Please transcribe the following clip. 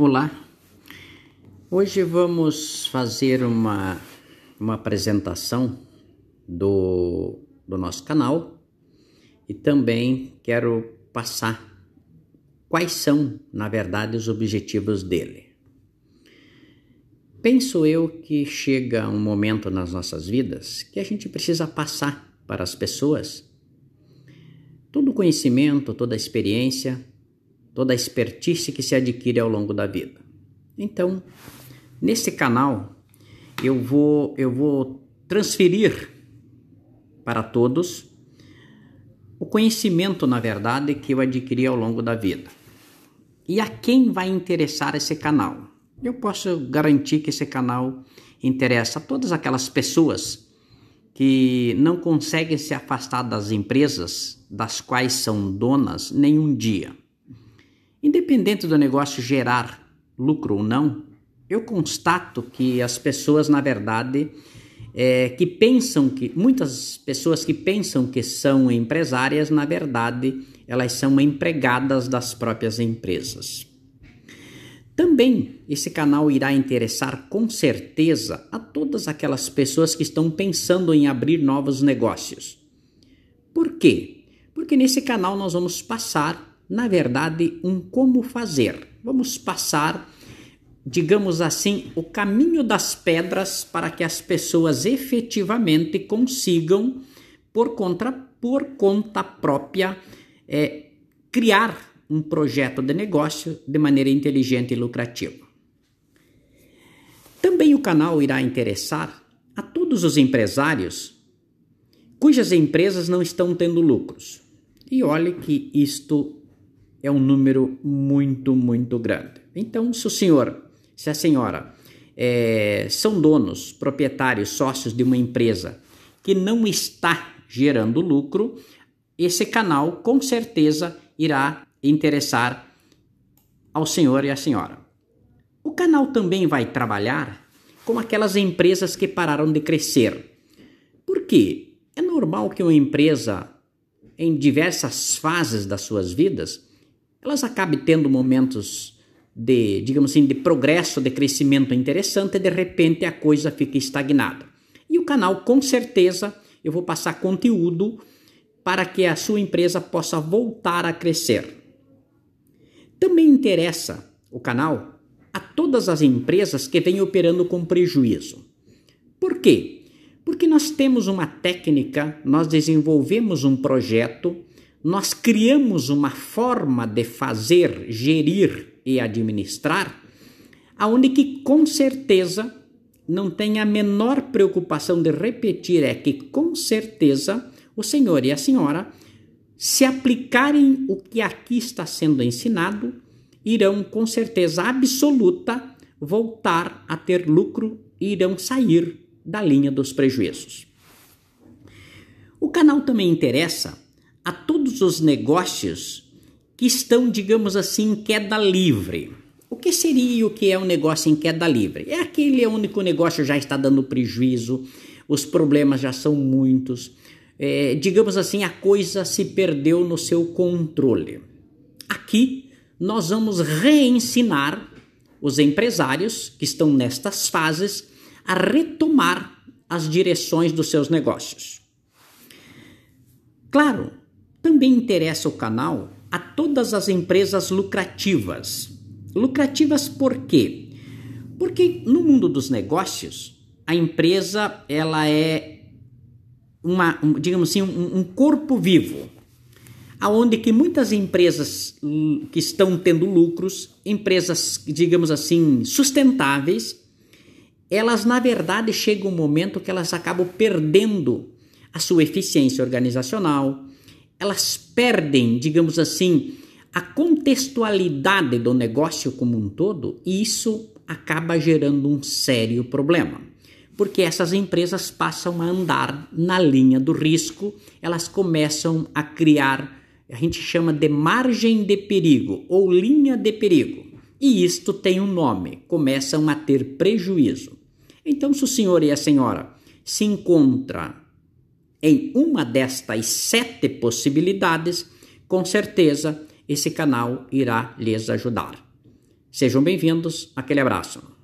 Olá, hoje vamos fazer uma, uma apresentação do, do nosso canal e também quero passar quais são, na verdade, os objetivos dele. Penso eu que chega um momento nas nossas vidas que a gente precisa passar para as pessoas todo o conhecimento, toda a experiência toda a expertise que se adquire ao longo da vida. Então, nesse canal, eu vou, eu vou transferir para todos o conhecimento, na verdade, que eu adquiri ao longo da vida. E a quem vai interessar esse canal? Eu posso garantir que esse canal interessa a todas aquelas pessoas que não conseguem se afastar das empresas das quais são donas nenhum dia. Independente do negócio gerar lucro ou não, eu constato que as pessoas, na verdade, é, que pensam que muitas pessoas que pensam que são empresárias, na verdade, elas são empregadas das próprias empresas. Também esse canal irá interessar com certeza a todas aquelas pessoas que estão pensando em abrir novos negócios. Por quê? Porque nesse canal nós vamos passar na verdade, um como fazer. Vamos passar, digamos assim, o caminho das pedras para que as pessoas efetivamente consigam, por conta, por conta própria, é, criar um projeto de negócio de maneira inteligente e lucrativa. Também o canal irá interessar a todos os empresários cujas empresas não estão tendo lucros. E olhe que isto é um número muito, muito grande. Então, se o senhor, se a senhora é, são donos, proprietários, sócios de uma empresa que não está gerando lucro, esse canal com certeza irá interessar ao senhor e à senhora. O canal também vai trabalhar com aquelas empresas que pararam de crescer. Por quê? É normal que uma empresa, em diversas fases das suas vidas, elas acabem tendo momentos de, digamos assim, de progresso, de crescimento interessante e de repente a coisa fica estagnada. E o canal, com certeza, eu vou passar conteúdo para que a sua empresa possa voltar a crescer. Também interessa o canal a todas as empresas que vêm operando com prejuízo. Por quê? Porque nós temos uma técnica, nós desenvolvemos um projeto nós criamos uma forma de fazer, gerir e administrar, aonde que com certeza não tem a menor preocupação de repetir é que com certeza o senhor e a senhora se aplicarem o que aqui está sendo ensinado, irão com certeza absoluta voltar a ter lucro e irão sair da linha dos prejuízos. O canal também interessa a todos os negócios que estão, digamos assim, em queda livre. O que seria o que é um negócio em queda livre? É aquele onde o negócio já está dando prejuízo, os problemas já são muitos, é, digamos assim, a coisa se perdeu no seu controle. Aqui nós vamos reensinar os empresários que estão nestas fases a retomar as direções dos seus negócios. Claro, também interessa o canal a todas as empresas lucrativas. Lucrativas por quê? Porque no mundo dos negócios, a empresa ela é uma, um, digamos assim, um, um corpo vivo, aonde que muitas empresas hum, que estão tendo lucros, empresas, digamos assim, sustentáveis, elas na verdade chega um momento que elas acabam perdendo a sua eficiência organizacional, elas perdem, digamos assim, a contextualidade do negócio como um todo e isso acaba gerando um sério problema. Porque essas empresas passam a andar na linha do risco, elas começam a criar, a gente chama de margem de perigo ou linha de perigo. E isto tem um nome, começam a ter prejuízo. Então, se o senhor e a senhora se encontram em uma destas sete possibilidades, com certeza esse canal irá lhes ajudar. Sejam bem-vindos, aquele abraço.